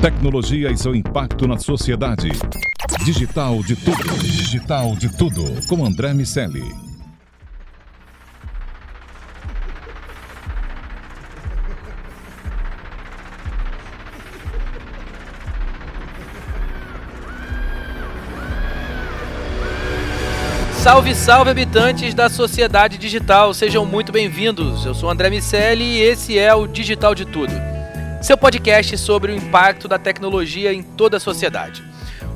Tecnologia e seu impacto na sociedade. Digital de tudo. Digital de tudo. Com André Miceli. Salve, salve habitantes da sociedade digital, sejam muito bem-vindos. Eu sou André Miceli e esse é o Digital de Tudo, seu podcast sobre o impacto da tecnologia em toda a sociedade.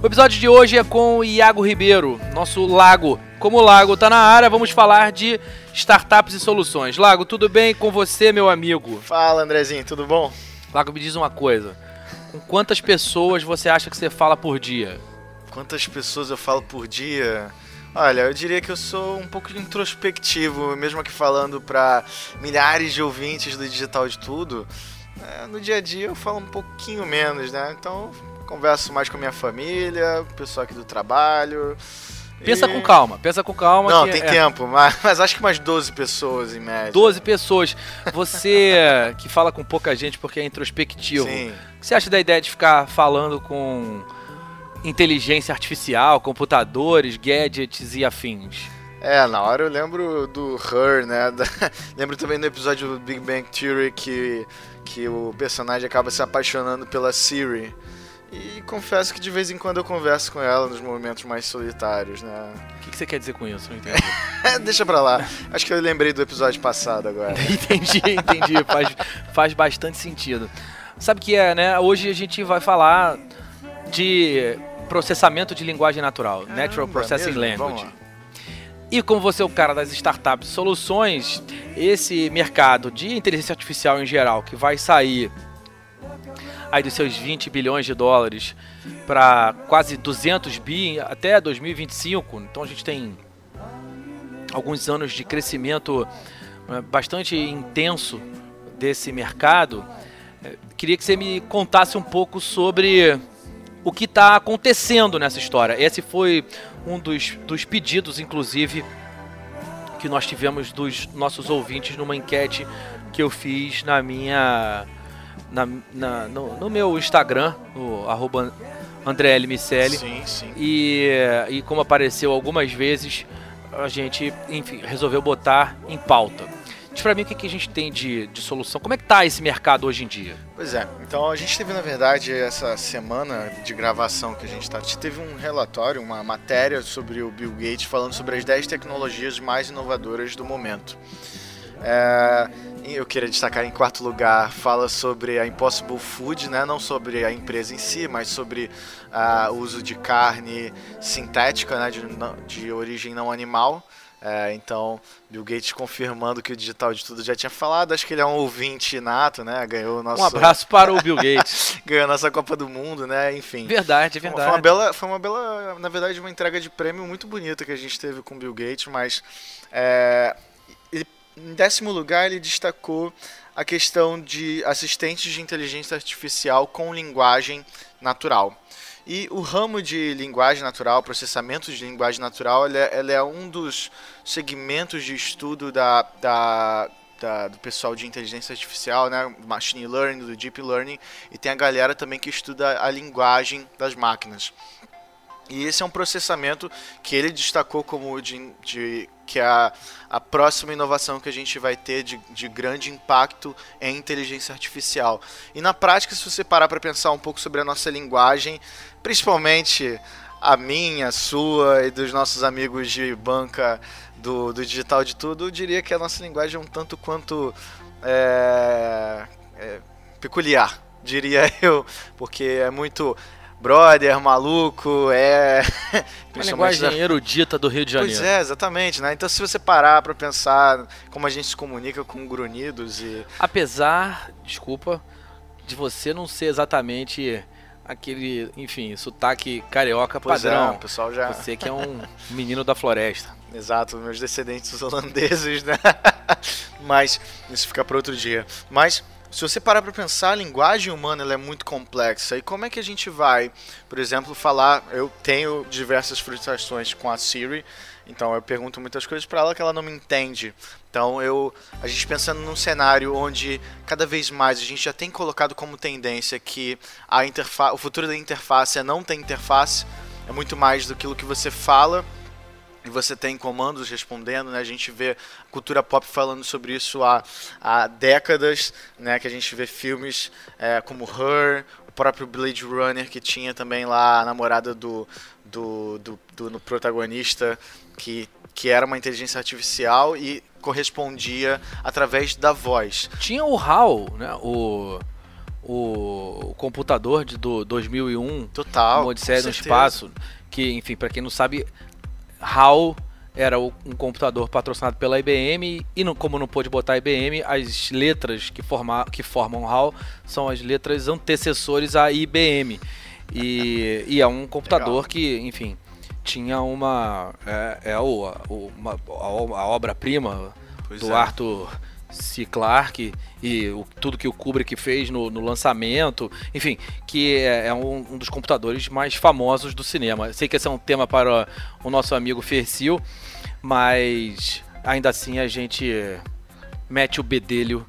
O episódio de hoje é com o Iago Ribeiro, nosso Lago. Como o Lago está na área, vamos falar de startups e soluções. Lago, tudo bem com você, meu amigo? Fala, Andrezinho, tudo bom? Lago, me diz uma coisa. Com quantas pessoas você acha que você fala por dia? Quantas pessoas eu falo por dia? Olha, eu diria que eu sou um pouco introspectivo, mesmo aqui falando para milhares de ouvintes do Digital de Tudo. É, no dia a dia eu falo um pouquinho menos, né? Então converso mais com a minha família, o pessoal aqui do trabalho. Pensa e... com calma, pensa com calma. Não, tem é... tempo, mas, mas, acho que mais 12 pessoas em média. 12 pessoas. Você que fala com pouca gente porque é introspectivo. Sim. O que você acha da ideia de ficar falando com inteligência artificial, computadores, gadgets e afins? É, na hora eu lembro do Her, né? Da... lembro também do episódio do Big Bang Theory que, que o personagem acaba se apaixonando pela Siri. E confesso que de vez em quando eu converso com ela nos momentos mais solitários, né? O que, que você quer dizer com isso? Não entendi. Deixa pra lá. Acho que eu lembrei do episódio passado agora. entendi, entendi. Faz, faz bastante sentido. Sabe o que é, né? Hoje a gente vai falar de processamento de linguagem natural, Ah, Natural Processing mesmo? Language. E como você é o cara das startups soluções, esse mercado de inteligência artificial em geral, que vai sair aí dos seus 20 bilhões de dólares para quase 200 bi até 2025, então a gente tem alguns anos de crescimento eh, bastante intenso desse mercado. Eh, Queria que você me contasse um pouco sobre o que está acontecendo nessa história. Esse foi um dos, dos pedidos, inclusive, que nós tivemos dos nossos ouvintes numa enquete que eu fiz na minha. Na, na- no, no meu Instagram, no arroba André L. Miceli. Sim, sim. E, e como apareceu algumas vezes, a gente, enfim, resolveu botar em pauta. Diz pra mim o que, a gente tem de, de solução. Como é que tá esse mercado hoje em dia? Pois é, então a gente teve na verdade essa semana de gravação que a gente tá, a gente teve um relatório, uma matéria sobre o Bill Gates falando sobre as 10 tecnologias mais inovadoras do momento. É, eu queria destacar em quarto lugar, fala sobre a Impossible Food, né? não sobre a empresa em si, mas sobre ah, o uso de carne sintética, né? de, de origem não animal. É, então, Bill Gates confirmando que o Digital de Tudo já tinha falado, acho que ele é um ouvinte nato, né? Ganhou o nosso Um abraço para o Bill Gates. ganhou a nossa Copa do Mundo, né? Enfim. Verdade, é Foi uma- verdade. Foi uma bela, foi uma bela, na verdade, uma entrega de prêmio muito bonita que a gente teve com o Bill Gates, mas é, em décimo lugar ele destacou a questão de assistentes de inteligência artificial com linguagem natural. E o ramo de linguagem natural, processamento de linguagem natural, ele é, é um dos segmentos de estudo da, da, da- do pessoal de inteligência artificial, né, machine learning, do deep learning, e tem a galera também que estuda a linguagem das máquinas. E esse é um processamento que ele destacou como de, de- que é a, a próxima inovação que a gente vai ter de, de grande impacto em inteligência artificial. E na prática, se você parar para pensar um pouco sobre a nossa linguagem, principalmente a minha, a sua e dos nossos amigos de banca do, do Digital de Tudo, eu diria que a nossa linguagem é um tanto quanto é, é, peculiar, diria eu, porque é muito brother, maluco, é. Uma linguagem erudita do Rio de Janeiro. Pois é, exatamente, né? Então se você parar pra pensar como a gente se comunica com grunhidos e Apesar, desculpa, de você não ser exatamente aquele, enfim, sotaque carioca pois é, padrão. o pessoal já, Você que é um menino da floresta. exato, meus descendentes holandeses, né? Mas isso fica para outro dia. Mas se você parar para pensar, a linguagem humana é muito complexa. E como é que a gente vai, por exemplo, falar? Eu tenho diversas frustrações com a Siri. Então eu pergunto muitas coisas para ela que ela não me entende. Então eu, a gente pensando num cenário onde cada vez mais a gente já tem colocado como tendência que a o futuro da interface é não ter interface, é muito mais do que o que você fala e você tem comandos respondendo, né? A gente vê cultura pop falando sobre isso há, há décadas, né? Que a gente vê filmes é, como Her, o próprio Blade Runner que tinha também lá a namorada do, do, do, do no protagonista que, que era uma inteligência artificial e correspondia através da voz. Tinha o HAL, né? O o, computador de, do 2001, Total, Odisseia no Espaço, que, enfim, para quem não sabe, HAL era um computador patrocinado pela IBM e não, como não pôde botar IBM, as letras que, forma, que formam HAL são as letras antecessores à IBM. E, e é um computador Legal. que, enfim, tinha uma. É, é o, uma, a obra-prima do é. Arthur C. Clarke e o, tudo que o Kubrick fez no, no lançamento, enfim, que é, é um, um, dos computadores mais famosos do cinema. Sei que esse é um tema para o nosso amigo Fercil, mas ainda assim a gente mete o bedelho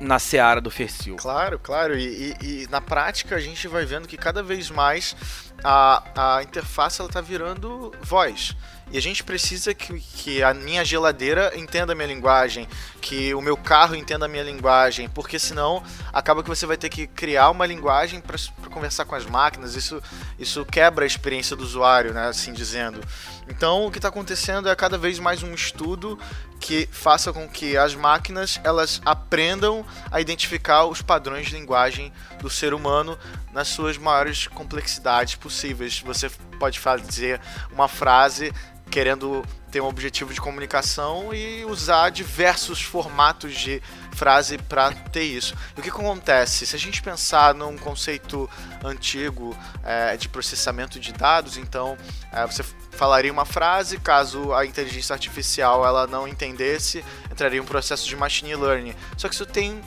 na seara do Fercil. Claro, claro, e, e, e na prática a gente vai vendo que cada vez mais a, a interface está virando voz. E a gente precisa que, que a minha geladeira entenda a minha linguagem, que o meu carro entenda a minha linguagem, porque senão acaba que você vai ter que criar uma linguagem para conversar com as máquinas. Isso, isso quebra a experiência do usuário, né, assim dizendo. Então, o que está acontecendo é cada vez mais um estudo que faça com que as máquinas elas aprendam a identificar os padrões de linguagem do ser humano nas suas maiores complexidades possíveis. Você pode fazer uma frase querendo ter um objetivo de comunicação e usar diversos formatos de frase para ter isso. E o que acontece? Se a gente pensar num conceito antigo é, de processamento de dados, então é, você falaria uma frase, caso a inteligência artificial ela não entendesse, entraria um processo de machine learning. Só que isso tem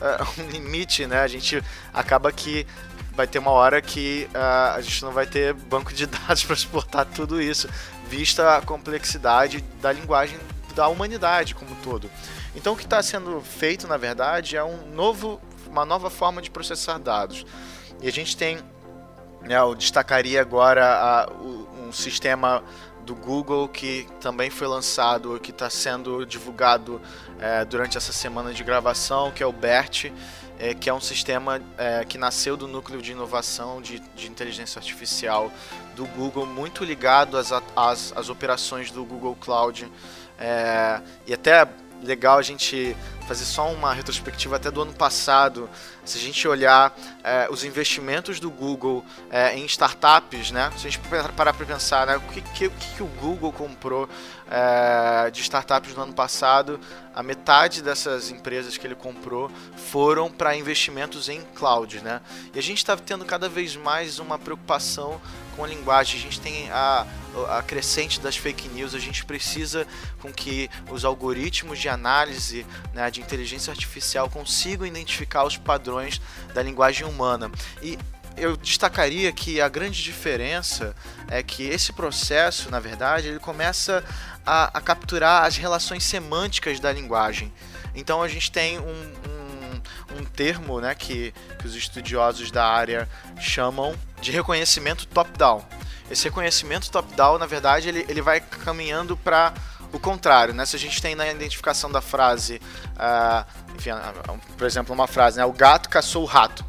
é, um limite, né? A gente acaba que vai ter uma hora que uh, a gente não vai ter banco de dados para suportar tudo isso, vista a complexidade da linguagem da humanidade como um todo. Então o que está sendo feito, na verdade, é um novo, uma nova forma de processar dados. E a gente tem, né, eu destacaria agora a, um sistema do Google que também foi lançado, que está sendo divulgado é, durante essa semana de gravação, que é o BERT, é, que é um sistema é, que nasceu do núcleo de inovação de, de inteligência artificial do Google, muito ligado às, às, às operações do Google Cloud. É, e até legal a gente fazer só uma retrospectiva até do ano passado. Se a gente olhar é, os investimentos do Google é, em startups, né? Se a gente parar para pensar, né? O que, que, que o Google comprou é, de startups no ano passado, a metade dessas empresas que ele comprou foram para investimentos em cloud, né? E a gente está tendo cada vez mais uma preocupação com a linguagem. A gente tem a, a crescente das fake news. A gente precisa com que os algoritmos de análise, né, de inteligência artificial consigam identificar os padrões da linguagem humana. E eu destacaria que a grande diferença é que esse processo, na verdade, ele começa a, a capturar as relações semânticas da linguagem. Então a gente tem um, um, um termo né, que, que os estudiosos da área chamam de reconhecimento top-down. Esse reconhecimento top-down, na verdade, ele, ele vai caminhando para o contrário, né? Se a gente tem na identificação da frase, uh, enfim, uh, por exemplo, uma frase, né? O gato caçou o rato,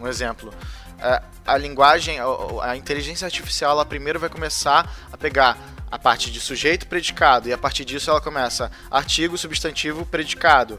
um exemplo. Uh, a linguagem, a, a inteligência artificial, ela primeiro vai começar a pegar a parte de sujeito, predicado, e a partir disso ela começa artigo, substantivo, predicado.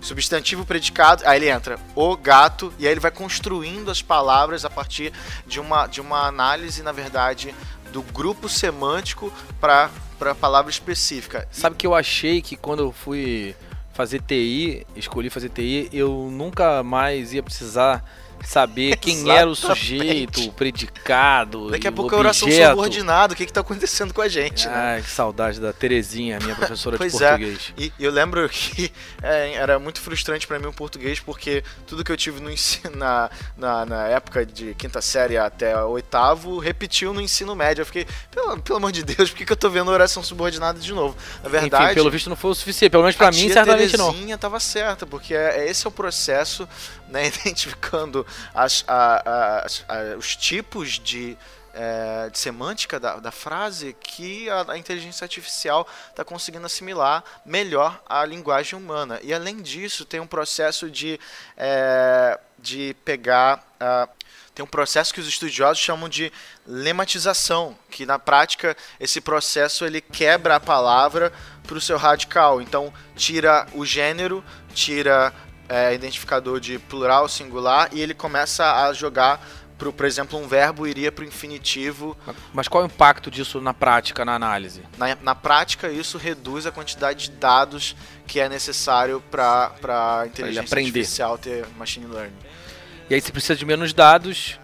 Substantivo, predicado, aí ele entra o gato, e aí ele vai construindo as palavras a partir de uma, de uma análise, na verdade, do grupo semântico para a palavra específica. Sabe que eu achei que quando eu fui fazer TI, escolhi fazer TI, eu nunca mais ia precisar saber quem era o sujeito, o predicado. Daqui a pouco o é oração objeto. subordinado, o que está acontecendo com a gente, né? Ai, que saudade da Terezinha, minha professora de Pois é. português. E eu lembro que é, era muito frustrante pra mim o português, porque tudo que eu tive no ensino, na, na, na época de quinta série até oitavo, repetiu no ensino médio. Eu fiquei, pelo, pelo amor de Deus, por que, que eu tô vendo oração subordinada de novo? Na verdade, Enfim, pelo visto não foi o suficiente, pelo menos pra a mim, certamente não. Terezinha tava certa, porque é, é- esse é o processo, né, identificando as, a- a- a- os tipos de, é, de semântica da, da frase que a, a inteligência artificial está conseguindo assimilar melhor a linguagem humana. E além disso, tem um processo de, é, de pegar. tem um processo que os estudiosos chamam de lematização, que na prática esse processo ele quebra a palavra para o seu radical. Então tira o gênero, tira é, identificador de plural, singular e ele começa a jogar pro, por exemplo, um verbo iria para o infinitivo. Mas qual é o impacto disso na prática, na análise? Na, na prática, isso reduz a quantidade de dados que é necessário para a inteligência artificial ter machine learning. E aí você precisa de menos dados.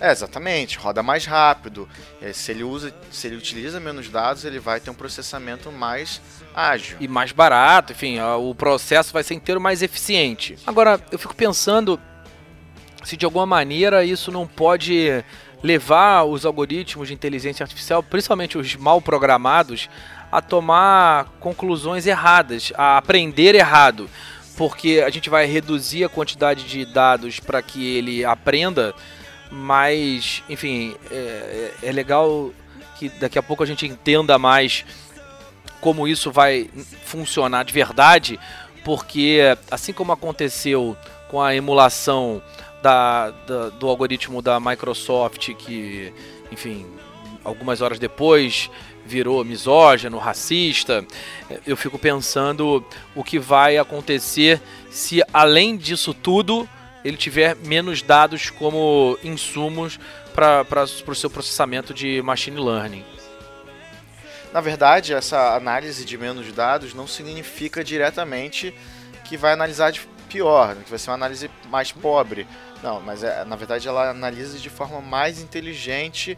É, exatamente, roda mais rápido. É, se ele usa, se ele utiliza menos dados, ele vai ter um processamento mais ágil. e mais barato, enfim, o processo vai ser inteiro mais eficiente. Agora, eu fico pensando se de alguma maneira isso não pode levar os algoritmos de inteligência artificial, principalmente os mal programados, a tomar conclusões erradas, a aprender errado. Porque a gente vai reduzir a quantidade de dados para que ele aprenda, mas, enfim, é, é é legal que daqui a pouco a gente entenda mais como isso vai funcionar de verdade, porque assim como aconteceu com a emulação da, da- do algoritmo da Microsoft, que, enfim, algumas horas depois virou misógino, racista, eu fico pensando o que vai acontecer se, além disso tudo, ele tiver menos dados como insumos para o seu processamento de machine learning. Na verdade, essa análise de menos dados não significa diretamente que vai analisar de pior, né, que vai ser uma análise mais pobre. Não, mas é, na verdade ela analisa de forma mais inteligente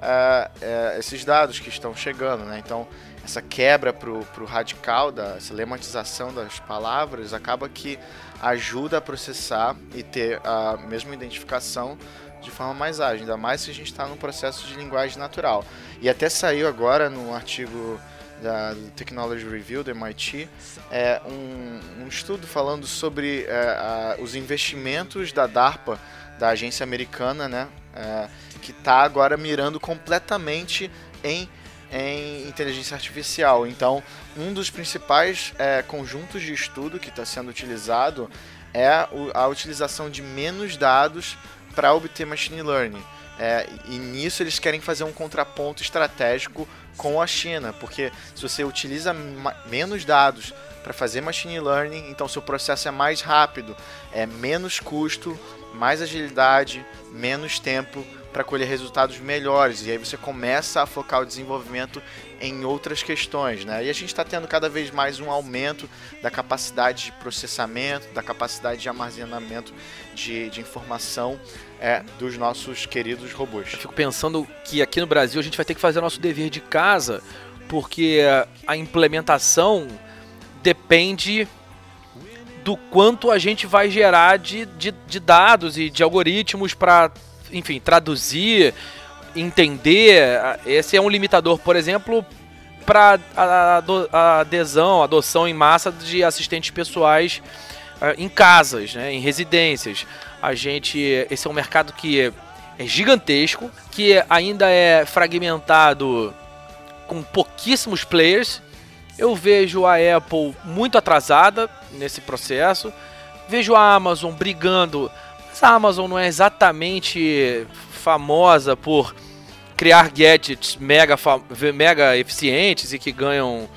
ah, é, esses dados que estão chegando. Né? Então, essa quebra para o radical, da, essa lematização das palavras, acaba que ajuda a processar e ter a mesma identificação de forma mais ágil, ainda mais se a gente está num processo de linguagem natural. E até saiu agora no artigo da Technology Review do MIT é, um, um estudo falando sobre é, a- os investimentos da DARPA, da agência americana, né, é, que está agora mirando completamente em, em inteligência artificial. Então, um dos principais é, conjuntos de estudo que está sendo utilizado é a utilização de menos dados para obter machine learning. É, e nisso eles querem fazer um contraponto estratégico com a China, porque se você utiliza menos dados para fazer machine learning, então seu processo é mais rápido, é menos custo, mais agilidade, menos tempo para colher resultados melhores. E aí você começa a focar o desenvolvimento em outras questões, né? E a gente está tendo cada vez mais um aumento da capacidade de processamento, da capacidade de armazenamento de, de informação é, dos nossos queridos robôs. Eu fico pensando que aqui no Brasil a gente vai ter que fazer o nosso dever de casa, porque a implementação depende do quanto a gente vai gerar de, de, de dados e de algoritmos para, enfim, traduzir, entender. Esse é um limitador, por exemplo, para a, adesão, adoção em massa de assistentes pessoais ah, em casas, né, em residências. A gente, esse é um mercado que é, é gigantesco, que ainda é fragmentado com pouquíssimos players. Eu vejo a Apple muito atrasada nesse processo. Vejo a Amazon brigando. Mas a Amazon não é exatamente famosa por criar gadgets mega, mega eficientes e que ganham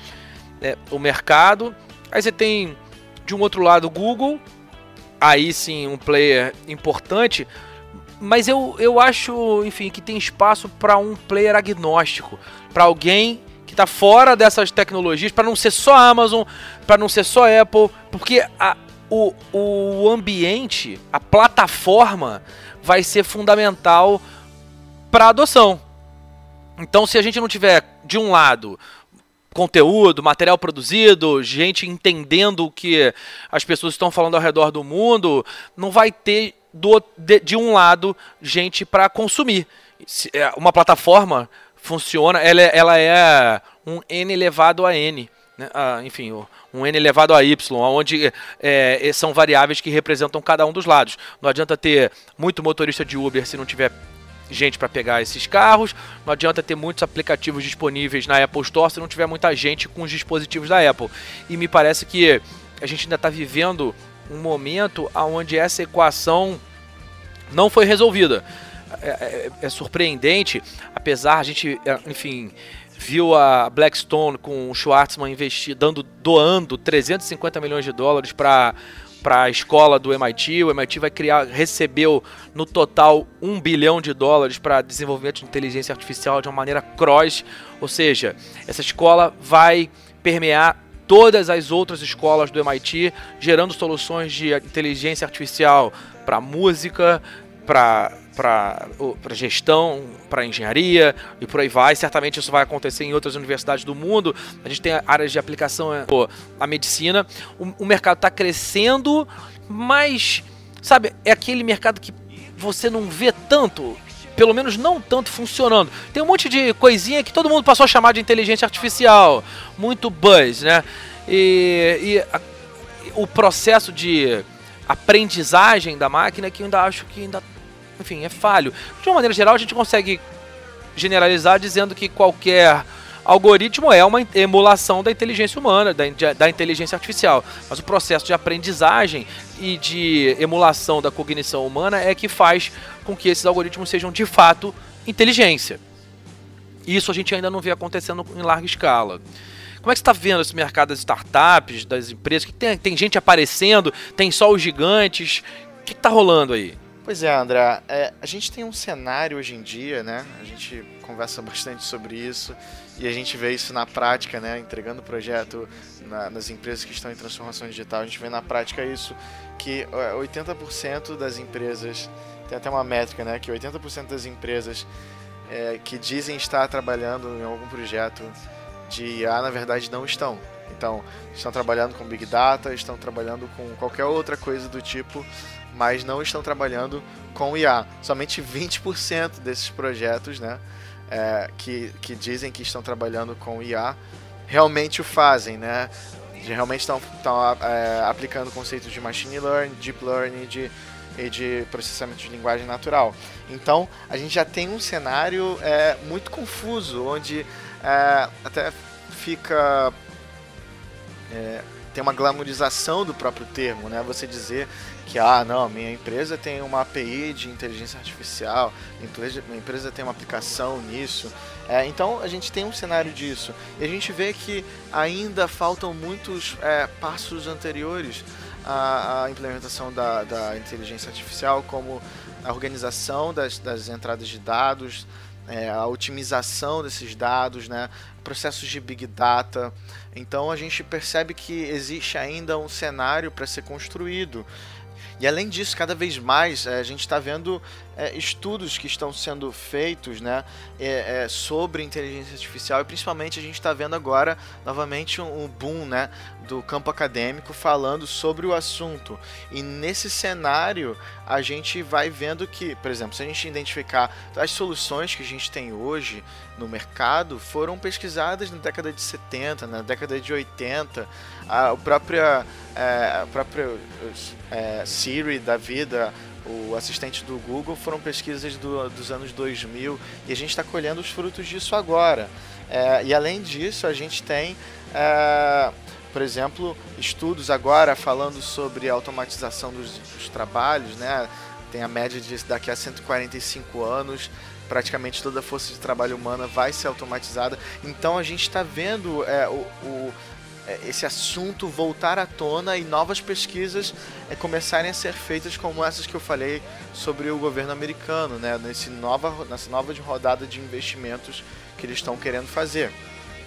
é, o mercado. Aí você tem de um outro lado o Google, aí sim um player importante, mas eu, eu acho, enfim, que tem espaço para um player agnóstico, para alguém que está fora dessas tecnologias, para não ser só Amazon, para não ser só Apple, porque a, o, o ambiente, a plataforma vai ser fundamental para adoção. Então, se a gente não tiver de um lado conteúdo, material produzido, gente entendendo o que as pessoas estão falando ao redor do mundo, não vai ter do, de, de um lado gente para consumir. É, uma plataforma funciona, ela, é, ela é um n elevado a n. Né? Ah, enfim, um n elevado a y, onde é, são variáveis que representam cada um dos lados. Não adianta ter muito motorista de Uber se não tiver gente para pegar esses carros. Não adianta ter muitos aplicativos disponíveis na Apple Store se não tiver muita gente com os dispositivos da Apple. E me parece que a gente ainda está vivendo um momento onde essa equação não foi resolvida. É, é, é, surpreendente, apesar a gente, é, enfim, viu a Blackstone com o Schwartzman investir, dando, doando 350 milhões de dólares para para a escola do MIT. O MIT vai criar, recebeu no total 1 bilhão de dólares para desenvolvimento de inteligência artificial de uma maneira cross, ou seja, essa escola vai permear todas as outras escolas do MIT, gerando soluções de inteligência artificial para música, para para gestão, para engenharia e por aí vai. Certamente isso vai acontecer em outras universidades do mundo. A gente tem áreas de aplicação, é, pô, a medicina. O, o mercado está crescendo, mas, sabe, é aquele mercado que você não vê tanto. Pelo menos não tanto funcionando. Tem um monte de coisinha que todo mundo passou a chamar de inteligência artificial. Muito buzz, né? E, e a, o processo de aprendizagem da máquina que eu ainda acho que ainda enfim, é falho. De uma maneira geral, a gente consegue generalizar dizendo que qualquer algoritmo é uma emulação da inteligência humana, da, da inteligência artificial. Mas o processo de aprendizagem e de emulação da cognição humana é que faz com que esses algoritmos sejam de fato inteligência. Isso a gente ainda não vê acontecendo em larga escala. Como é que você está vendo esse mercado das startups, das empresas? Que tem, tem gente aparecendo, tem só os gigantes. O que está rolando aí? Pois é, André. É, a gente tem um cenário hoje em dia, né? A gente conversa bastante sobre isso e a gente vê isso na prática, né? Entregando projeto na, nas empresas que estão em transformação digital. A gente vê na prática isso, que 80% das empresas, tem até uma métrica, né? Que 80% das empresas é, que dizem estar trabalhando em algum projeto de IA, na verdade, não estão. Então, estão trabalhando com Big Data, estão trabalhando com qualquer outra coisa do tipo mas não estão trabalhando com IA. Somente 20% desses projetos né, é, que, que dizem que estão trabalhando com IA realmente o fazem, né? Realmente estão, estão é, aplicando conceitos de machine learning, deep learning de, e de processamento de linguagem natural. Então, a gente já tem um cenário é, muito confuso, onde é, até fica é, tem uma glamorização do próprio termo, né? Você dizer que, ah, não, minha empresa tem uma API de inteligência artificial, minha empresa tem uma aplicação nisso. É, então a gente tem um cenário disso. E a gente vê que ainda faltam muitos é, passos anteriores à, à implementação da, da, inteligência artificial, como a organização das, das entradas de dados, é, a otimização desses dados, né, processos de big data. Então a gente percebe que existe ainda um cenário para ser construído. E além disso, cada vez mais é, a gente está vendo é, estudos que estão sendo feitos né, é, é sobre inteligência artificial e principalmente a gente está vendo agora novamente um, um, boom né, do campo acadêmico falando sobre o assunto. E nesse cenário a gente vai vendo que, por exemplo, se a gente identificar as soluções que a gente tem hoje no mercado foram pesquisadas na década de 70, na década de 80, a, própria, é, a própria é, Siri da vida, o assistente do Google foram pesquisas do, dos anos 2000 e a gente está colhendo os frutos disso agora. É, e além disso, a gente tem, é, por exemplo, estudos agora falando sobre automatização dos, dos, trabalhos, né? Tem a média de daqui a 145 anos, praticamente toda a força de trabalho humana vai ser automatizada. Então a gente está vendo é, o, o esse assunto voltar à tona e novas pesquisas é, começarem a ser feitas como essas que eu falei sobre o governo americano, né, nesse nova, nessa nova rodada de investimentos que eles estão querendo fazer.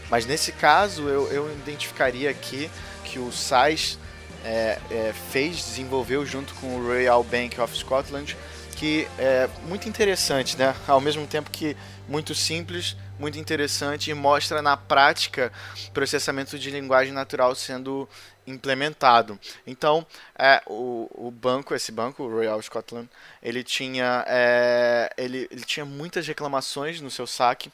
Mas nesse caso eu, eu identificaria aqui que o SAIS é, é, fez, desenvolveu junto com o Royal Bank of Scotland, que é muito interessante, né? Ao mesmo tempo que muito simples, muito interessante e mostra na prática processamento de linguagem natural sendo implementado. Então, é, o, o banco, esse banco, o Royal Scotland, ele tinha, é, ele, ele tinha muitas reclamações no seu saque,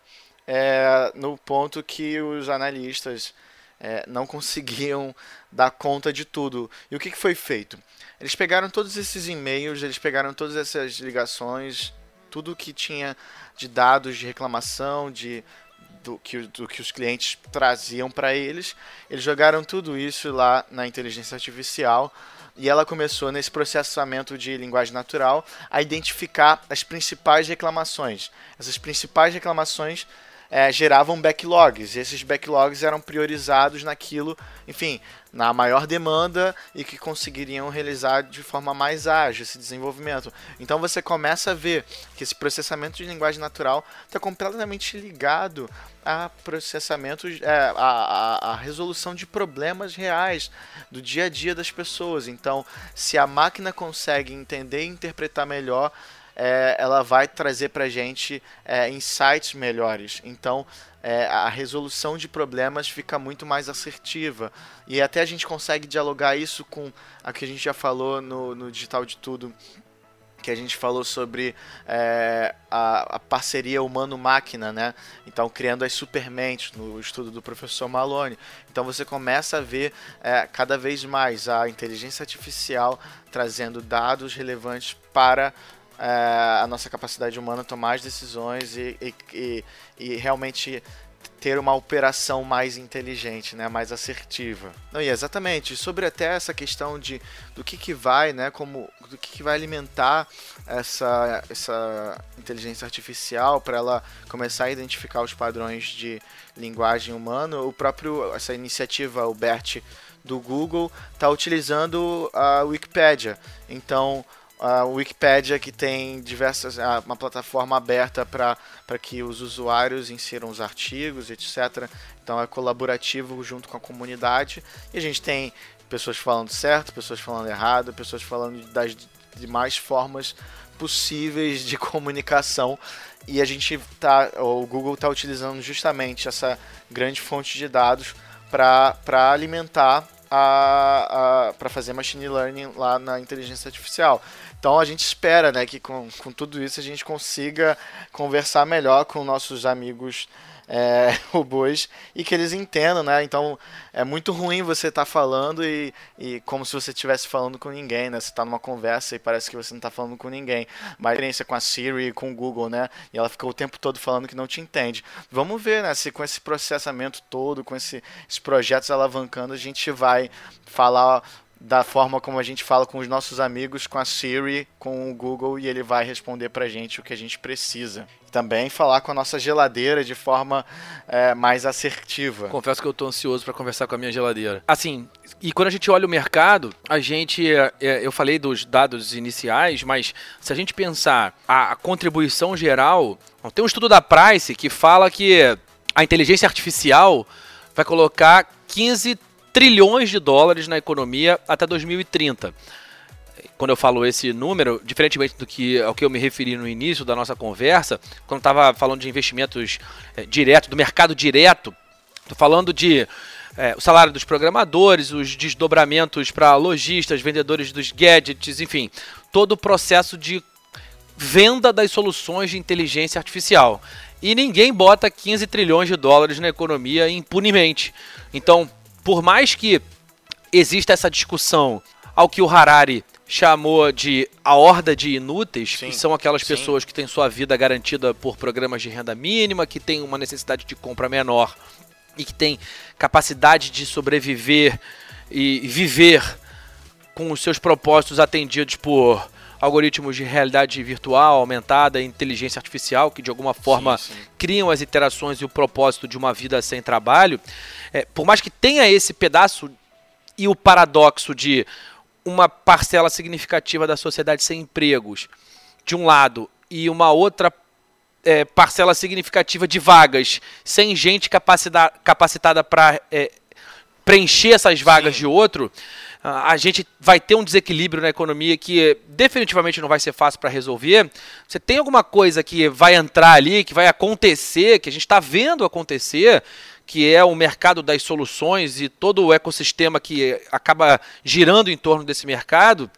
é, no ponto que os analistas é, não conseguiam dar conta de tudo. E o que, que foi feito? Eles pegaram todos esses e-mails, eles pegaram todas essas ligações, tudo que tinha de dados de reclamação, de do que, do que os clientes traziam para eles. Eles jogaram tudo isso lá na inteligência artificial e ela começou nesse processamento de linguagem natural a identificar as principais reclamações. Essas principais reclamações é, geravam backlogs, e esses backlogs eram priorizados naquilo, enfim, na maior demanda e que conseguiriam realizar de forma mais ágil esse desenvolvimento. Então você começa a ver que esse processamento de linguagem natural está completamente ligado a processamento, é, a, a, a, resolução de problemas reais do dia a dia das pessoas. Então, se a máquina consegue entender e interpretar melhor é, ela vai trazer para a gente é, insights melhores. Então, é, a resolução de problemas fica muito mais assertiva. E até a gente consegue dialogar isso com a que a gente já falou no, no Digital de Tudo, que a gente falou sobre é, a, a, parceria humano-máquina, né? Então, criando as supermentes no estudo do professor Malone. Então, você começa a ver é, cada vez mais a inteligência artificial trazendo dados relevantes para a nossa capacidade humana tomar as decisões e, e, e, e, realmente ter uma operação mais inteligente, né, mais assertiva. Não, e exatamente sobre até essa questão de do que, que vai, né, como do que, que vai alimentar essa essa inteligência artificial para ela começar a identificar os padrões de linguagem humana. O próprio essa iniciativa, o BERT do Google, está utilizando a Wikipedia. Então a Wikipedia que tem diversas uma plataforma aberta para que os usuários insiram os artigos, etc. Então é colaborativo junto com a comunidade e a gente tem pessoas falando certo, pessoas falando errado, pessoas falando das demais formas possíveis de comunicação e a gente tá o Google está utilizando justamente essa grande fonte de dados para alimentar para fazer machine learning lá na inteligência artificial. Então a gente espera né, que com, com tudo isso a gente consiga conversar melhor com nossos amigos é, robôs e que eles entendam, né? Então é muito ruim você estar tá falando e, e como se você estivesse falando com ninguém, né? Você está numa conversa e parece que você não está falando com ninguém. Mas a experiência com a Siri com o Google, né? E ela ficou o tempo todo falando que não te entende. Vamos ver, né? Se com esse processamento todo, com esse, esses projetos alavancando, a gente vai falar da forma como a gente fala com os nossos amigos, com a Siri, com o Google e ele vai responder pra gente o que a gente precisa. Também falar com a nossa geladeira de forma é, mais assertiva. Confesso que eu tô ansioso para conversar com a minha geladeira. Assim, e quando a gente olha o mercado, a gente, é, é, eu falei dos dados iniciais, mas se a gente pensar a contribuição geral, tem um estudo da Price que fala que a inteligência artificial vai colocar 15 trilhões de dólares na economia até 2030. Quando eu falo esse número, diferentemente do que ao que eu me referi no início da nossa conversa, quando estava falando de investimentos é, direto, do mercado direto, estou falando de é, o salário dos programadores, os desdobramentos para lojistas, vendedores dos gadgets, enfim, todo o processo de venda das soluções de inteligência artificial. E ninguém bota 15 trilhões de dólares na economia impunemente. Então, por mais que exista essa discussão ao que o Harari chamou de a horda de inúteis, sim, que são aquelas sim. pessoas que têm sua vida garantida por programas de renda mínima, que têm uma necessidade de compra menor e que têm capacidade de sobreviver e viver com os seus propósitos atendidos por algoritmos de realidade virtual, aumentada, inteligência artificial, que de alguma forma sim, sim. criam as interações e o propósito de uma vida sem trabalho, é, por mais que tenha esse pedaço e o paradoxo de uma parcela significativa da sociedade sem empregos, de um lado, e uma outra é, parcela significativa de vagas sem gente capacitada para é, preencher essas vagas Sim. de outro, a gente vai ter um desequilíbrio na economia que definitivamente não vai ser fácil para resolver. Você tem alguma coisa que vai entrar ali, que vai acontecer, que a gente está vendo acontecer, que é o mercado das soluções e todo o ecossistema que acaba girando em torno desse mercado,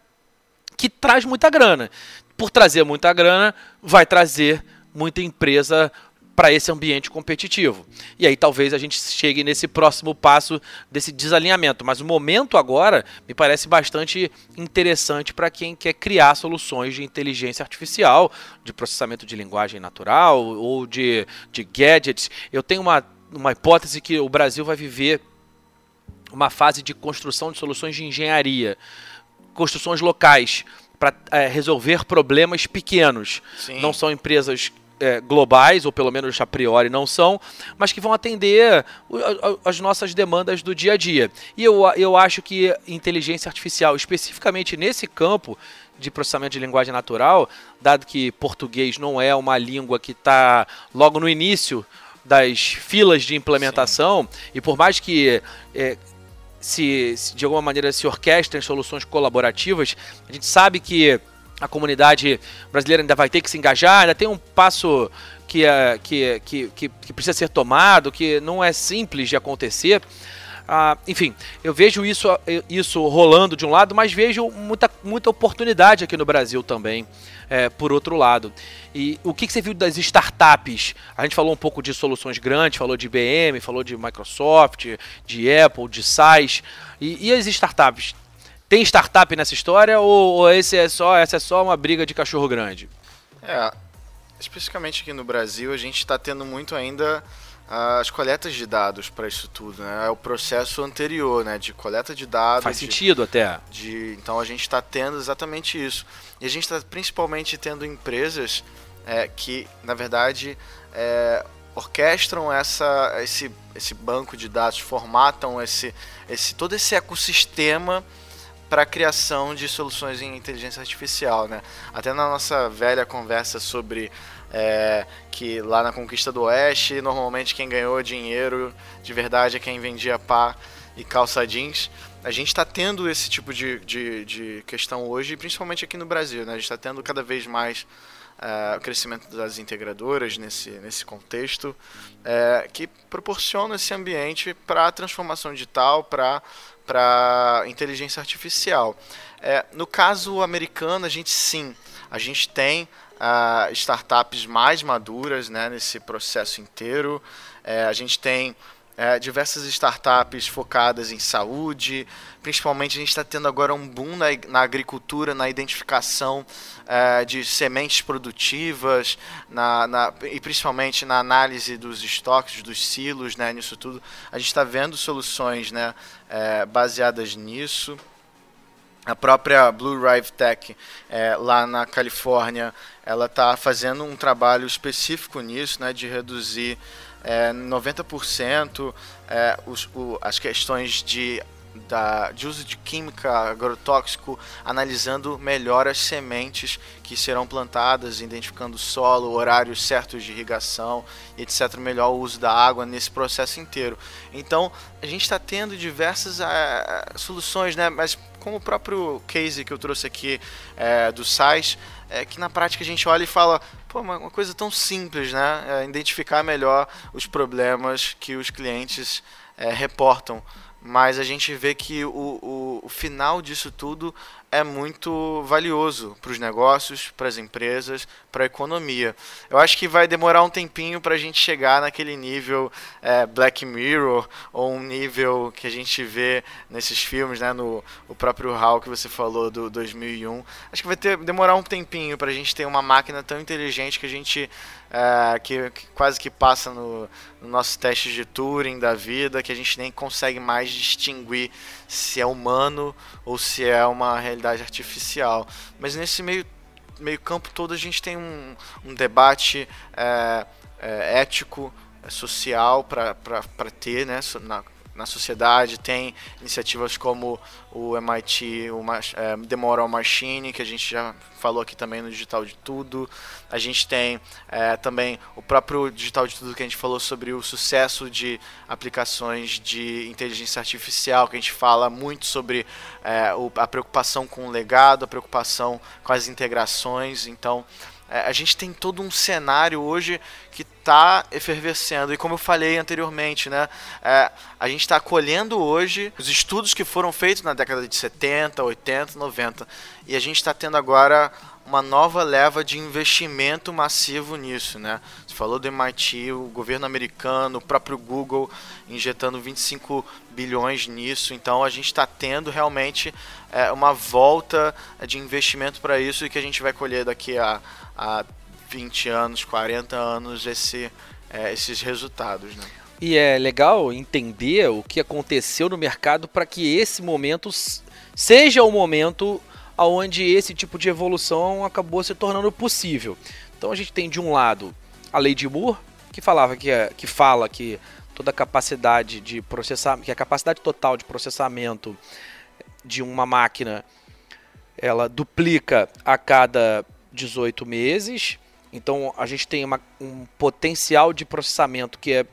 que traz muita grana. Por trazer muita grana, vai trazer muita empresa para esse ambiente competitivo. E aí talvez a gente chegue nesse próximo passo desse desalinhamento. Mas o momento agora me parece bastante interessante para quem quer criar soluções de inteligência artificial, de processamento de linguagem natural ou de, de gadgets. Eu tenho uma, uma hipótese que o Brasil vai viver uma fase de construção de soluções de engenharia, construções locais para é, resolver problemas pequenos. Sim. Não são empresas é, globais, ou pelo menos a priori não são, mas que vão atender as nossas demandas do dia a dia. E eu, eu acho que inteligência artificial, especificamente nesse campo de processamento de linguagem natural, dado que português não é uma língua que está logo no início das filas de implementação, Sim. e por mais que é, se, se de alguma maneira se orquestrem soluções colaborativas, a gente sabe que a comunidade brasileira ainda vai ter que se engajar, ainda tem um passo que, é, que, que, que, que precisa ser tomado, que não é simples de acontecer. Ah, enfim, eu vejo isso, isso rolando de um lado, mas vejo muita, muita oportunidade aqui no Brasil também, é, por outro lado. E o que, que, você viu das startups? A gente falou um pouco de soluções grandes, falou de IBM, falou de Microsoft, de Apple, de SaaS. E, e as startups? Tem startup nessa história ou, ou, esse é só, essa é só uma briga de cachorro grande? É, especificamente aqui no Brasil, a gente está tendo muito ainda as coletas de dados para isso tudo, né? É o processo anterior, né? De coleta de dados. Faz sentido até. De, então a gente está tendo exatamente isso. E a gente está principalmente tendo empresas é, que, na verdade, é, orquestram essa, esse, esse banco de dados, formatam esse, esse, todo esse ecossistema para a criação de soluções em inteligência artificial, né? Até na nossa velha conversa sobre é, que lá na conquista do Oeste, normalmente quem ganhou dinheiro de verdade é quem vendia pá e calça jeans. A gente está tendo esse tipo de, de, de, questão hoje, principalmente aqui no Brasil, né? A gente está tendo cada vez mais é, o crescimento das integradoras nesse, nesse contexto, é, que proporciona esse ambiente para a transformação digital, para para inteligência artificial. É, no caso americano, a gente sim, a gente tem uh, startups mais maduras né, nesse processo inteiro. É, a gente tem é, diversas startups focadas em saúde, principalmente a gente está tendo agora um boom na, na agricultura, na identificação é, de sementes produtivas, na, na, e principalmente na análise dos estoques, dos silos, né, nisso tudo. A gente está vendo soluções né, baseadas nisso. A própria Blue Rive Tech, é, lá na Califórnia, ela está fazendo um trabalho específico nisso, né, de reduzir é, 90% é, os, o, as questões de, da, de uso de química agrotóxico, analisando melhor as sementes que serão plantadas, identificando o solo, horários certos de irrigação, etc. Melhor o uso da água nesse processo inteiro. Então, a gente está tendo diversas é, soluções, né? mas como o próprio case que eu trouxe aqui é, do SAIS, é que na prática a gente olha e fala, pô, uma, coisa tão simples, né? É identificar melhor os problemas que os clientes é, reportam. Mas a gente vê que o, o, o final disso tudo é muito valioso para os negócios, para as empresas, para a economia. Eu acho que vai demorar um tempinho para a gente chegar naquele nível é, Black Mirror ou um nível que a gente vê nesses filmes, né, no o próprio HAL que você falou do 2001. Acho que vai ter, demorar um tempinho para a gente ter uma máquina tão inteligente que a gente é, que, que, quase que passa no, no nosso teste de Turing da vida, que a gente nem consegue mais distinguir se é humano ou se é uma realidade artificial. Mas nesse meio, meio campo todo a gente tem um, um debate é, é, ético, é, social para ter, né, na, na sociedade, tem iniciativas como o MIT, o é, The Moral Machine, que a gente já falou aqui também no Digital de Tudo. A gente tem é, também o próprio Digital de Tudo que a gente falou sobre o sucesso de aplicações de inteligência artificial, que a gente fala muito sobre é, a preocupação com o legado, a preocupação com as integrações. Então, é, a gente tem todo um cenário hoje que está efervescendo. E como eu falei anteriormente, né, é, a gente está colhendo hoje os estudos que foram feitos na década de 70, 80, 90. E a gente está tendo agora uma nova leva de investimento massivo nisso, né? Falou do MIT, o governo americano, o próprio Google injetando 25 bilhões nisso. Então a gente está tendo realmente é, uma volta de investimento para isso e que a gente vai colher daqui a há 20 anos, 40 anos esse, é, esses resultados. Né? E é legal entender o que aconteceu no mercado para que esse momento seja o momento onde esse tipo de evolução acabou se tornando possível. Então a gente tem de um lado a lei de Moore, que falava que, é, que fala que toda a capacidade de processar, que a capacidade total de processamento de uma máquina ela duplica a cada 18 meses. Então a gente tem uma, um potencial de processamento que é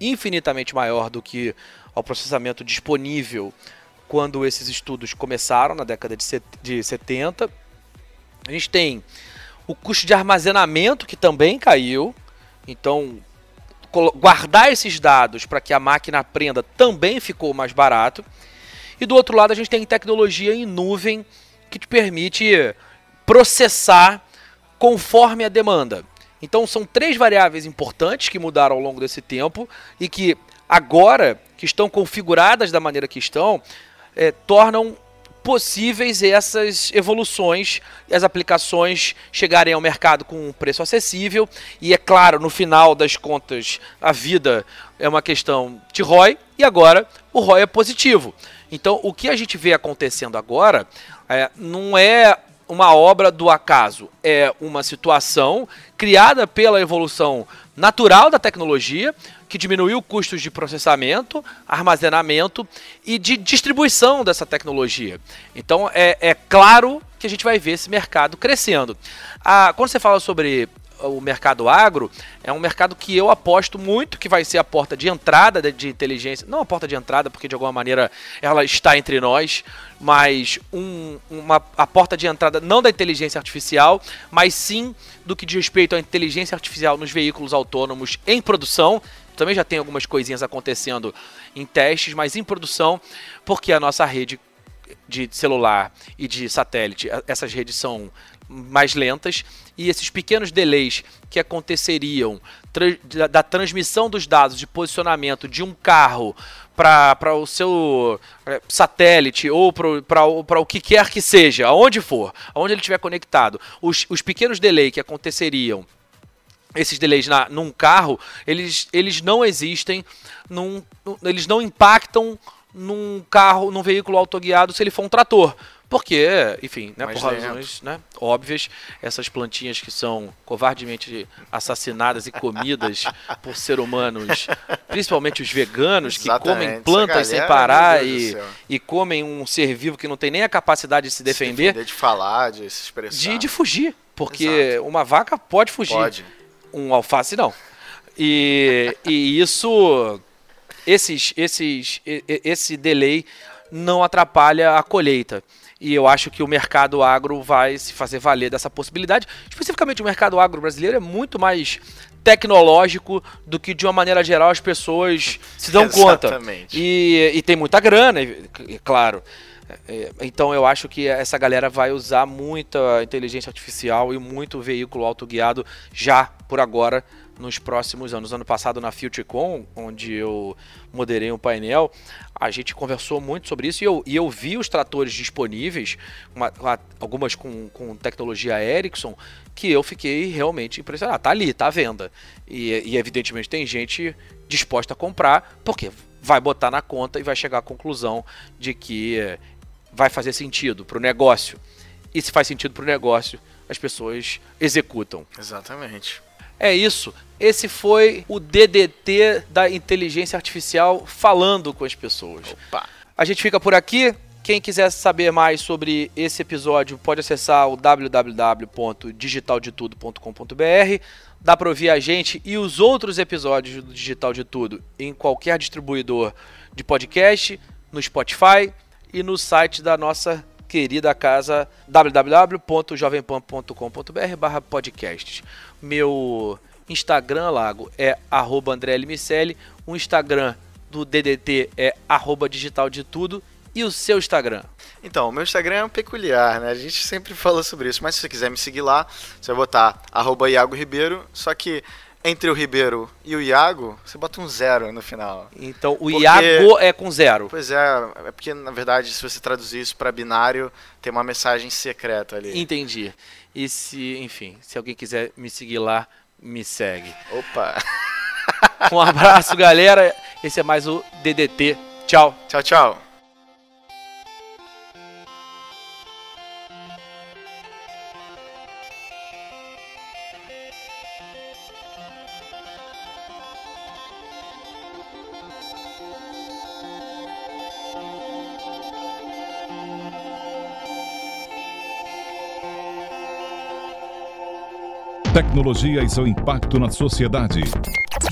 infinitamente maior do que o processamento disponível quando esses estudos começaram na década de 70. A gente tem o custo de armazenamento que também caiu. Então, guardar esses dados para que a máquina aprenda também ficou mais barato. E do outro lado, a gente tem tecnologia em nuvem que te permite processar conforme a demanda. Então são três variáveis importantes que mudaram ao longo desse tempo e que agora que estão configuradas da maneira que estão, é, tornam possíveis essas evoluções as aplicações chegarem ao mercado com um preço acessível. E é claro, no final das contas, a vida é uma questão de ROI e agora o ROI é positivo. Então, o que a gente vê acontecendo agora é, não é uma obra do acaso, é uma situação criada pela evolução natural da tecnologia, que diminuiu custos de processamento, armazenamento e de distribuição dessa tecnologia. Então é, é claro que a gente vai ver esse mercado crescendo. Quando você fala sobre o mercado agro é um mercado que eu aposto muito que vai ser a porta de entrada de inteligência. Não a porta de entrada, porque de alguma maneira ela está entre nós, mas um, uma, a porta de entrada não da inteligência artificial, mas sim do que diz respeito à inteligência artificial nos veículos autônomos em produção. Também já tem algumas coisinhas acontecendo em testes, mas em produção, porque a nossa rede de celular e de satélite, essas redes são mais lentas e esses pequenos delays que aconteceriam da transmissão dos dados de posicionamento de um carro para o seu é, satélite ou para o que quer que seja, aonde for, aonde ele estiver conectado, os, os pequenos delays que aconteceriam esses delays na, num carro, eles, eles não existem, num, eles não impactam num carro, num veículo autoguiado se ele for um trator. Porque, enfim, né, por razões né, óbvias, essas plantinhas que são covardemente assassinadas e comidas por ser humanos, principalmente os veganos, que Exatamente. comem plantas sem parar e, e comem um ser vivo que não tem nem a capacidade de se defender. Se defender de falar, de se expressar. De, de fugir. Porque Exato. uma vaca pode fugir. Pode. Um alface não. E, e isso. Esses, esses, esse delay não atrapalha a colheita. E eu acho que o mercado agro vai se fazer valer dessa possibilidade. Especificamente, o mercado agro brasileiro é muito mais tecnológico do que, de uma maneira geral, as pessoas se dão Exatamente. conta. E, e tem muita grana, claro. É, então eu acho que essa galera vai usar muita inteligência artificial e muito veículo autoguiado já por agora nos próximos anos. Ano passado na FutureCon, onde eu moderei um painel, a gente conversou muito sobre isso e eu, e eu vi os tratores disponíveis, uma, uma, algumas com, com tecnologia Ericsson, que eu fiquei realmente impressionado. Tá ali, tá à venda. E, e evidentemente tem gente disposta a comprar, porque vai botar na conta e vai chegar à conclusão de que vai fazer sentido para o negócio. E se faz sentido para o negócio, as pessoas executam. Exatamente. É isso. Esse foi o DDT da inteligência artificial falando com as pessoas. Opa. A gente fica por aqui. Quem quiser saber mais sobre esse episódio pode acessar o www.digitaldetudo.com.br. Dá para ouvir a gente e os outros episódios do Digital de Tudo em qualquer distribuidor de podcast, no Spotify e no site da nossa querida casa www.jovempan.com.br podcasts. Meu Instagram, Lago, é arroba André Limicelli. O Instagram do DDT é arroba digital de tudo. E o seu Instagram? Então, o meu Instagram é peculiar, né? A gente sempre fala sobre isso, mas se você quiser me seguir lá, você vai botar arroba Iago Ribeiro, só que entre o Ribeiro e o Iago, você bota um zero no final. Então, o porque... Iago é com zero. Pois é, é porque, na verdade, se você traduzir isso para binário, tem uma mensagem secreta ali. Entendi. E se, enfim, se alguém quiser me seguir lá, me segue. Opa! Um abraço, galera. Esse é mais o DDT. Tchau. Tchau, tchau. Tecnologia e seu impacto na sociedade.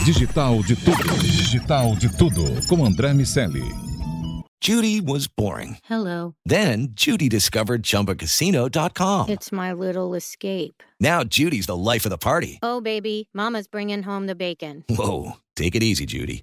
Digital de tudo. Digital de tudo. Com André Miceli. Judy was boring. Hello. Then Judy discovered chumbacasino.com. It's my little escape. Now Judy's the life of the party. Oh, baby, Mama's bringing home the bacon. Whoa. Take it easy, Judy.